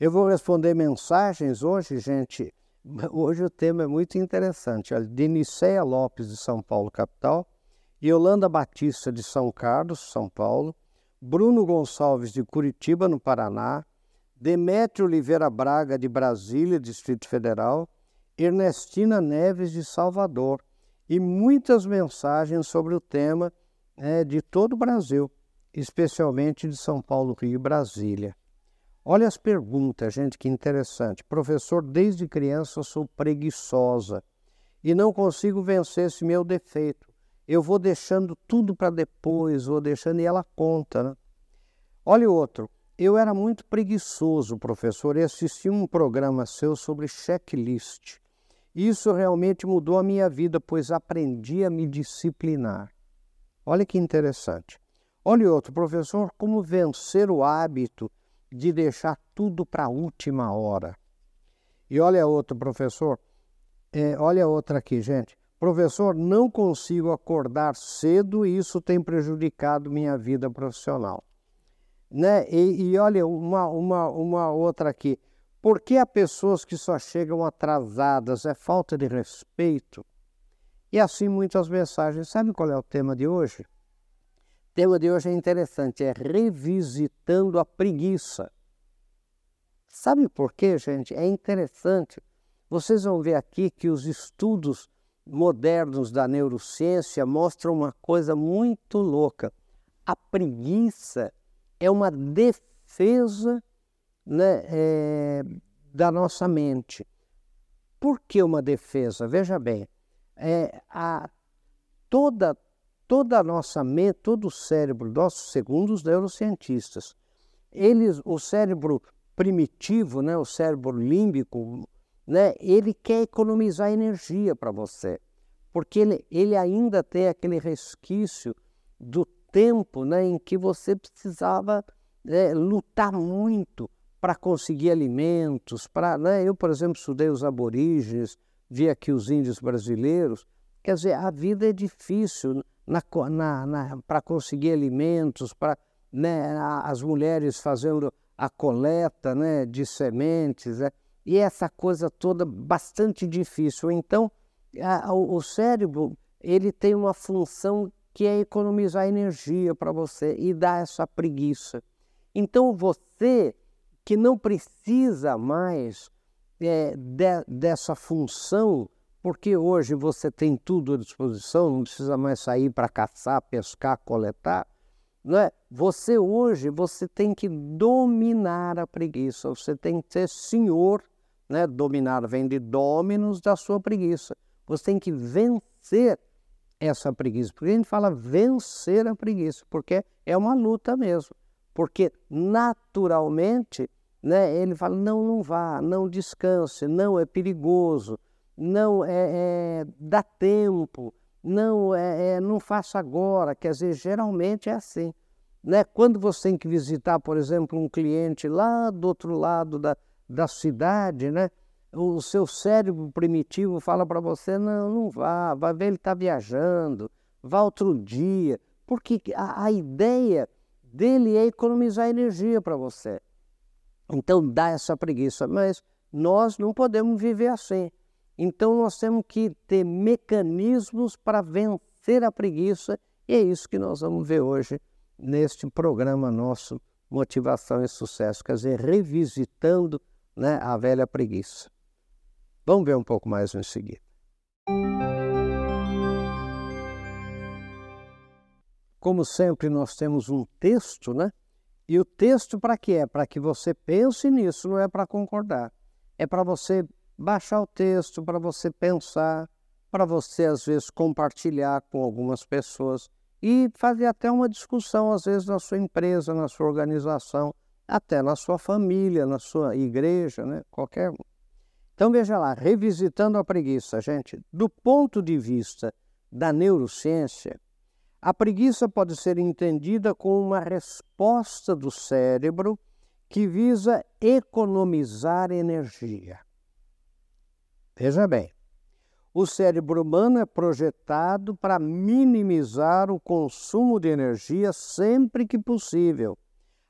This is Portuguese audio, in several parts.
Eu vou responder mensagens hoje, gente. Hoje o tema é muito interessante. Olha, de Niceia Lopes, de São Paulo, capital, Yolanda Batista, de São Carlos, São Paulo, Bruno Gonçalves, de Curitiba, no Paraná, Demétrio Oliveira Braga, de Brasília, Distrito Federal, Ernestina Neves, de Salvador, e muitas mensagens sobre o tema é, de todo o Brasil, especialmente de São Paulo, Rio e Brasília. Olha as perguntas, gente, que interessante. Professor, desde criança sou preguiçosa e não consigo vencer esse meu defeito. Eu vou deixando tudo para depois, vou deixando e ela conta, né? Olha o outro. Eu era muito preguiçoso, professor, e assisti um programa seu sobre checklist. Isso realmente mudou a minha vida, pois aprendi a me disciplinar. Olha que interessante. Olha outro, professor, como vencer o hábito de deixar tudo para a última hora. E olha outro, professor. É, olha outra aqui, gente. Professor, não consigo acordar cedo e isso tem prejudicado minha vida profissional. Né? E, e olha uma, uma, uma outra aqui. Por que há pessoas que só chegam atrasadas? É falta de respeito? E assim muitas mensagens. Sabe qual é o tema de hoje? Tema de hoje é interessante, é revisitando a preguiça. Sabe por quê, gente? É interessante. Vocês vão ver aqui que os estudos modernos da neurociência mostram uma coisa muito louca. A preguiça é uma defesa né, é, da nossa mente. Por que uma defesa? Veja bem, é, a, toda, toda a nossa mente, todo o cérebro nosso, segundo os neurocientistas, eles, o cérebro primitivo, né, o cérebro límbico, né, ele quer economizar energia para você, porque ele, ele ainda tem aquele resquício do tempo né, em que você precisava é, lutar muito para conseguir alimentos, para, né? eu, por exemplo, estudei os aborígenes, vi aqui os índios brasileiros, quer dizer, a vida é difícil na para conseguir alimentos, para né, as mulheres fazendo a coleta né, de sementes, né, e essa coisa toda bastante difícil. Então, a, o, cérebro ele tem uma função que é economizar energia para você e dar essa preguiça. Então, você que não precisa mais é, de, dessa função, porque hoje você tem tudo à disposição, não precisa mais sair para caçar, pescar, coletar. Não é? Você hoje você tem que dominar a preguiça, você tem que ser senhor, né? dominar vem de dominos da sua preguiça. Você tem que vencer essa preguiça. Porque a gente fala vencer a preguiça, porque é uma luta mesmo. Porque naturalmente né, ele fala: não, não vá, não descanse, não é perigoso, não é, é dá tempo, não é, é, não faça agora. Quer dizer, geralmente é assim. Né? Quando você tem que visitar, por exemplo, um cliente lá do outro lado da, da cidade, né? o seu cérebro primitivo fala para você: não, não vá, vai ver ele está viajando, vá outro dia, porque a, a ideia dele é economizar energia para você. Então dá essa preguiça, mas nós não podemos viver assim. Então nós temos que ter mecanismos para vencer a preguiça e é isso que nós vamos ver hoje neste programa nosso Motivação e Sucesso, quer dizer, revisitando né, a velha preguiça. Vamos ver um pouco mais em seguida. Como sempre, nós temos um texto, né? E o texto para quê? É para que você pense nisso, não é para concordar. É para você baixar o texto, para você pensar, para você às vezes compartilhar com algumas pessoas e fazer até uma discussão, às vezes, na sua empresa, na sua organização, até na sua família, na sua igreja, né? qualquer um. Então veja lá, revisitando a preguiça, gente, do ponto de vista da neurociência, a preguiça pode ser entendida como uma resposta do cérebro que visa economizar energia. Veja bem, o cérebro humano é projetado para minimizar o consumo de energia sempre que possível,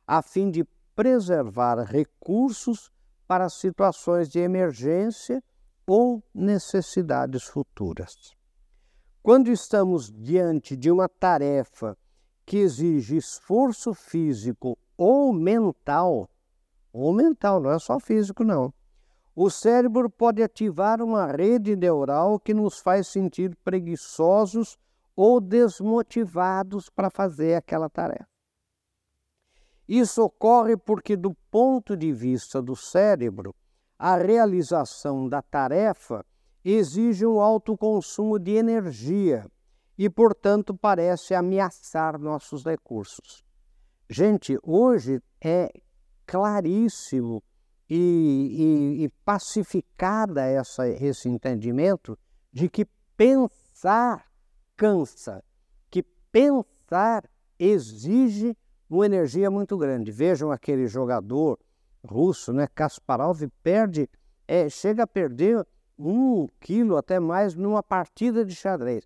a fim de preservar recursos para situações de emergência ou necessidades futuras. Quando estamos diante de uma tarefa que exige esforço físico ou mental, ou mental, não é só físico, não. O cérebro pode ativar uma rede neural que nos faz sentir preguiçosos ou desmotivados para fazer aquela tarefa. Isso ocorre porque, do ponto de vista do cérebro, a realização da tarefa exige um alto consumo de energia e, portanto, parece ameaçar nossos recursos. Gente, hoje é claríssimo e, e, e pacificada essa, esse entendimento de que pensar cansa, que pensar exige uma energia muito grande. Vejam aquele jogador russo, né, Kasparov, perde, é, chega a perder um quilo até mais numa partida de xadrez.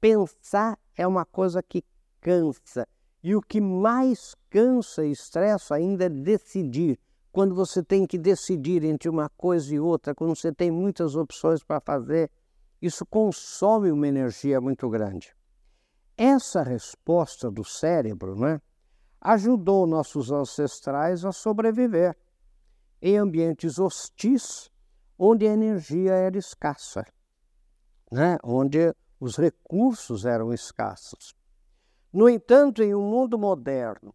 Pensar é uma coisa que cansa. E o que mais cansa e estressa ainda é decidir. Quando você tem que decidir entre uma coisa e outra, quando você tem muitas opções para fazer, isso consome uma energia muito grande. Essa resposta do cérebro né, ajudou nossos ancestrais a sobreviver em ambientes hostis onde a energia era escassa, né? onde os recursos eram escassos. No entanto, em um mundo moderno,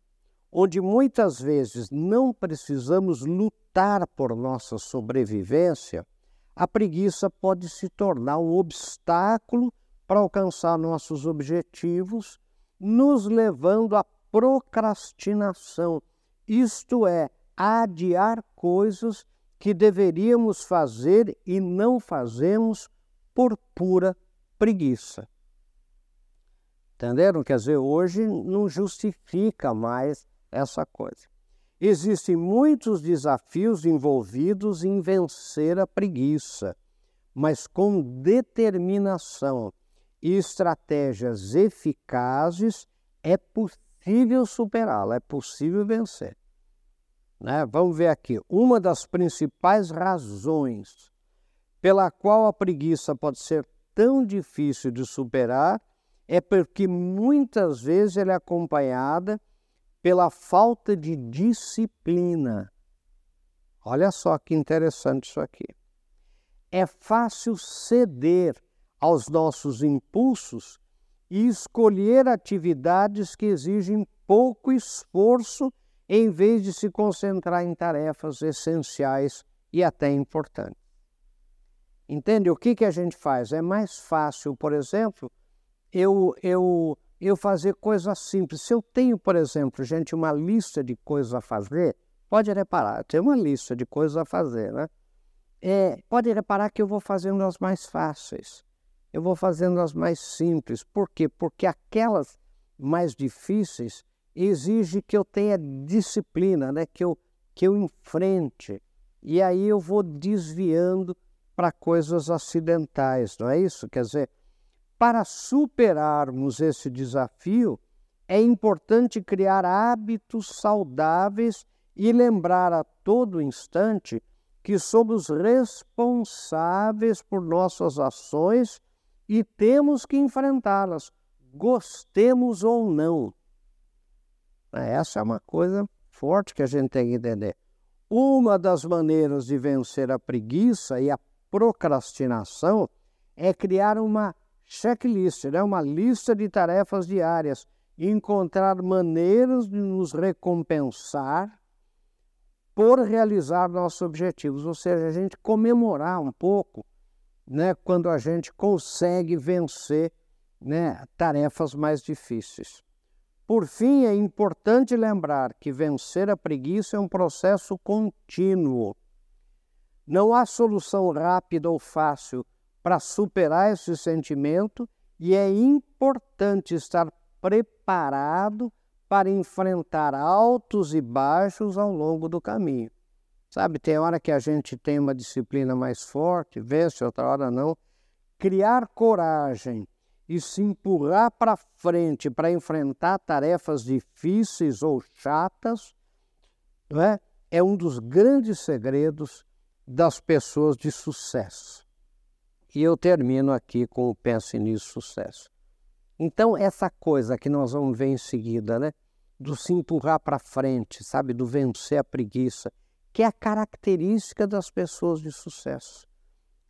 onde muitas vezes não precisamos lutar por nossa sobrevivência, a preguiça pode se tornar um obstáculo para alcançar nossos objetivos, nos levando à procrastinação, isto é, adiar coisas que deveríamos fazer e não fazemos por pura preguiça. Entenderam? Quer dizer, hoje não justifica mais essa coisa. Existem muitos desafios envolvidos em vencer a preguiça, mas com determinação e estratégias eficazes é possível superá-la, é possível vencer. Né? Vamos ver aqui. Uma das principais razões pela qual a preguiça pode ser tão difícil de superar é porque muitas vezes ela é acompanhada pela falta de disciplina. Olha só que interessante isso aqui. É fácil ceder aos nossos impulsos e escolher atividades que exigem pouco esforço em vez de se concentrar em tarefas essenciais e até importantes. Entende? O que, que a gente faz? É mais fácil, por exemplo, eu, eu, eu fazer coisas simples. Se eu tenho, por exemplo, gente, uma lista de coisas a fazer, pode reparar, tenho uma lista de coisas a fazer, né? É, pode reparar que eu vou fazendo as mais fáceis, eu vou fazendo as mais simples. Por quê? Porque aquelas mais difíceis exige que eu tenha disciplina, né? que, eu, que eu enfrente. E aí eu vou desviando para coisas acidentais, não é isso? Quer dizer, para superarmos esse desafio, é importante criar hábitos saudáveis e lembrar a todo instante que somos responsáveis por nossas ações e temos que enfrentá-las, gostemos ou não. Essa é uma coisa forte que a gente tem que entender. Uma das maneiras de vencer a preguiça e a procrastinação é criar uma checklist, né? uma lista de tarefas diárias, encontrar maneiras de nos recompensar por realizar nossos objetivos, ou seja, a gente comemorar um pouco né, quando a gente consegue vencer né, tarefas mais difíceis. Por fim, é importante lembrar que vencer a preguiça é um processo contínuo. Não há solução rápida ou fácil para superar esse sentimento e é importante estar preparado para enfrentar altos e baixos ao longo do caminho. Sabe, tem hora que a gente tem uma disciplina mais forte, vence, outra hora não. Criar coragem e se empurrar para frente para enfrentar tarefas difíceis ou chatas, não é? é um dos grandes segredos das pessoas de sucesso. E eu termino aqui com o Pense Nisso Sucesso. Então, essa coisa que nós vamos ver em seguida, né? Do se empurrar para frente, sabe? Do vencer a preguiça, que é a característica das pessoas de sucesso.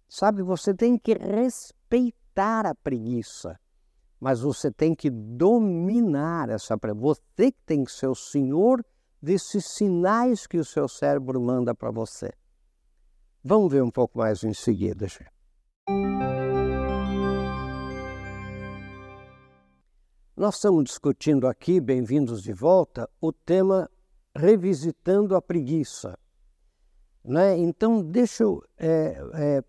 Sabe, você tem que respeitar a preguiça, mas você tem que dominar essa preguiça. Você tem que ser o senhor desses sinais que o seu cérebro manda para você. Vamos ver um pouco mais em seguida, gente. Nós estamos discutindo aqui, bem-vindos de volta, o tema revisitando a preguiça. Né? Então, deixa eu é, é,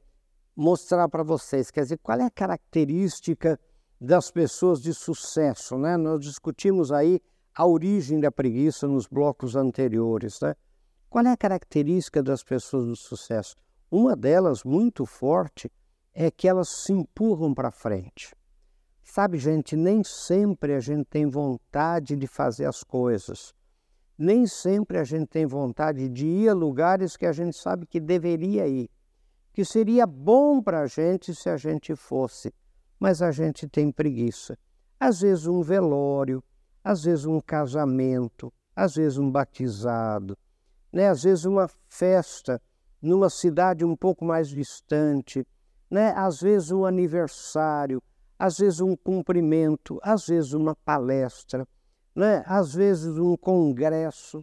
mostrar para vocês, quer dizer, qual é a característica das pessoas de sucesso. Né? Nós discutimos aí a origem da preguiça nos blocos anteriores. Né? Qual é a característica das pessoas de sucesso? Uma delas, muito forte, é que elas se empurram para frente. Sabe, gente, nem sempre a gente tem vontade de fazer as coisas. Nem sempre a gente tem vontade de ir a lugares que a gente sabe que deveria ir, que seria bom para a gente se a gente fosse, mas a gente tem preguiça. Às vezes um velório, às vezes um casamento, às vezes um batizado, né? às vezes uma festa numa cidade um pouco mais distante, né? às vezes um aniversário, às vezes um cumprimento, às vezes uma palestra, né? às vezes um congresso.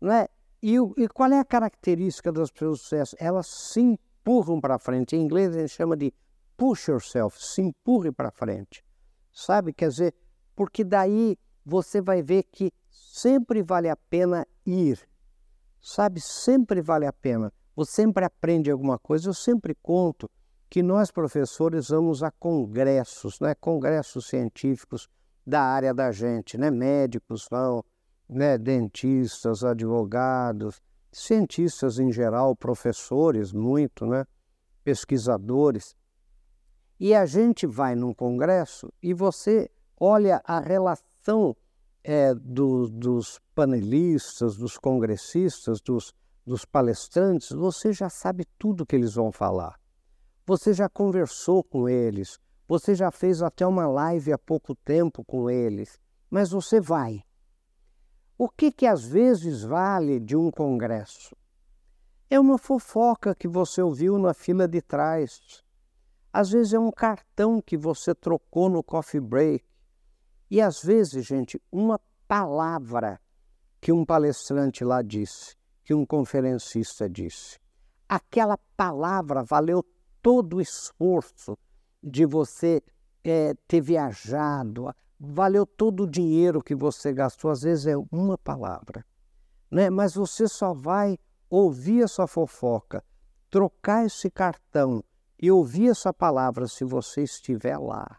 Né? E, e qual é a característica das pessoas de sucesso? Elas se empurram para frente. Em inglês a gente chama de push yourself, se empurre para frente. Sabe? Quer dizer, porque daí você vai ver que sempre vale a pena ir. Sabe, sempre vale a pena. Você sempre aprende alguma coisa. Eu sempre conto que nós, professores, vamos a congressos, né? congressos científicos da área da gente. Né? Médicos vão, né? dentistas, advogados, cientistas em geral, professores, muito, né? pesquisadores. E a gente vai num congresso e você olha a relação é, do, dos panelistas, dos congressistas, dos, dos palestrantes, você já sabe tudo que eles vão falar. Você já conversou com eles, você já fez até uma live há pouco tempo com eles, mas você vai. O que, que às vezes vale de um congresso? É uma fofoca que você ouviu na fila de trás. Às vezes é um cartão que você trocou no coffee break. E às vezes, gente, uma palavra que um palestrante lá disse, que um conferencista disse, aquela palavra valeu todo o esforço de você é, ter viajado, valeu todo o dinheiro que você gastou, às vezes é uma palavra. Né? Mas você só vai ouvir essa fofoca, trocar esse cartão e ouvir essa palavra se você estiver lá.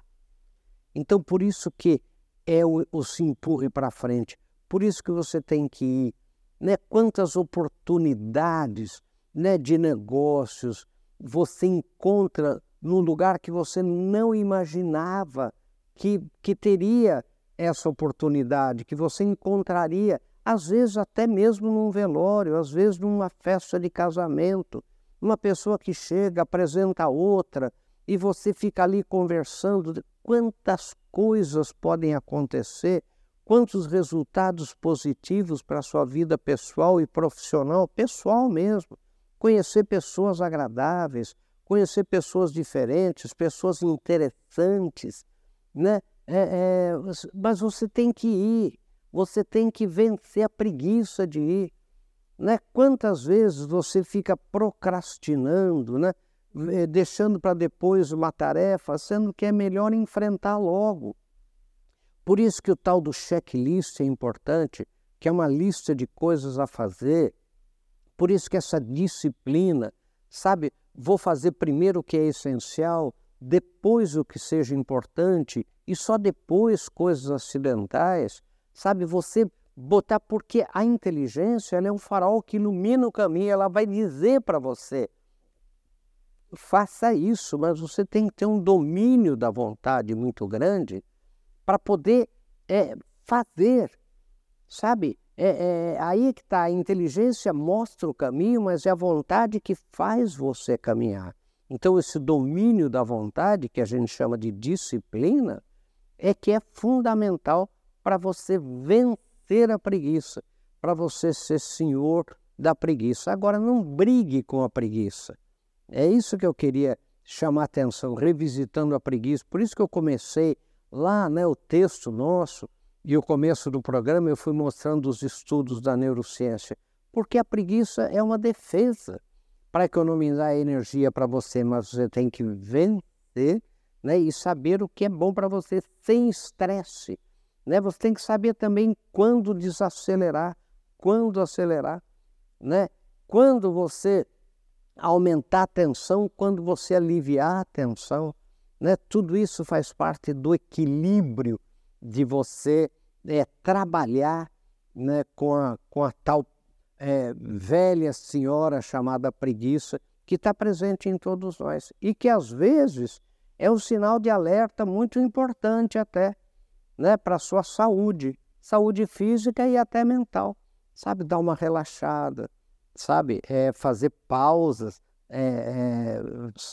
Então, por isso que é o, o se empurre para frente. Por isso que você tem que ir. Né? Quantas oportunidades né, de negócios você encontra num lugar que você não imaginava que, que teria essa oportunidade, que você encontraria, às vezes até mesmo num velório, às vezes numa festa de casamento. Uma pessoa que chega, apresenta outra, e você fica ali conversando quantas coisas podem acontecer, quantos resultados positivos para a sua vida pessoal e profissional, pessoal mesmo. Conhecer pessoas agradáveis, conhecer pessoas diferentes, pessoas interessantes, né? É, é, mas você tem que ir, você tem que vencer a preguiça de ir. Né? Quantas vezes você fica procrastinando, né? Eh, deixando para depois uma tarefa, sendo que é melhor enfrentar logo. Por isso que o tal do checklist é importante, que é uma lista de coisas a fazer. Por isso que essa disciplina, sabe, vou fazer primeiro o que é essencial, depois o que seja importante e só depois coisas acidentais, sabe, você botar porque a inteligência ela é um farol que ilumina o caminho, ela vai dizer para você faça isso, mas você tem que ter um domínio da vontade muito grande para poder é, fazer, sabe? É, é aí que está, a inteligência mostra o caminho, mas é a vontade que faz você caminhar. Então, esse domínio da vontade, que a gente chama de disciplina, é que é fundamental para você vencer a preguiça, para você ser senhor da preguiça. Agora, não brigue com a preguiça. É isso que eu queria chamar atenção, revisitando a preguiça. Por isso que eu comecei lá, né, o texto nosso e o começo do programa, eu fui mostrando os estudos da neurociência. Porque a preguiça é uma defesa para economizar energia para você, mas você tem que vencer né, e saber o que é bom para você sem estresse. Né? Você tem que saber também quando desacelerar, quando acelerar, né? quando você aumentar a tensão, quando você aliviar a tensão. Né? Tudo isso faz parte do equilíbrio de você é, trabalhar né, com, a, com a tal é, velha senhora chamada preguiça, que está presente em todos nós e que às vezes é um sinal de alerta muito importante até né, para a sua saúde, saúde física e até mental. Sabe, dar uma relaxada, sabe, é, fazer pausas, é,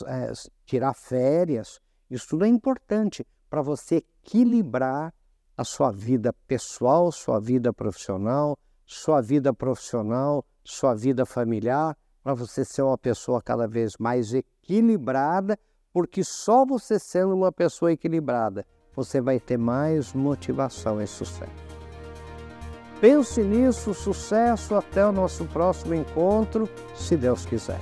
é, tirar férias. Isso tudo é importante para você equilibrar a sua vida pessoal, sua vida profissional, sua vida profissional, sua vida familiar, para você ser uma pessoa cada vez mais equilibrada, porque só você sendo uma pessoa equilibrada, você vai ter mais motivação e sucesso. Pense nisso, sucesso, até o nosso próximo encontro, se Deus quiser.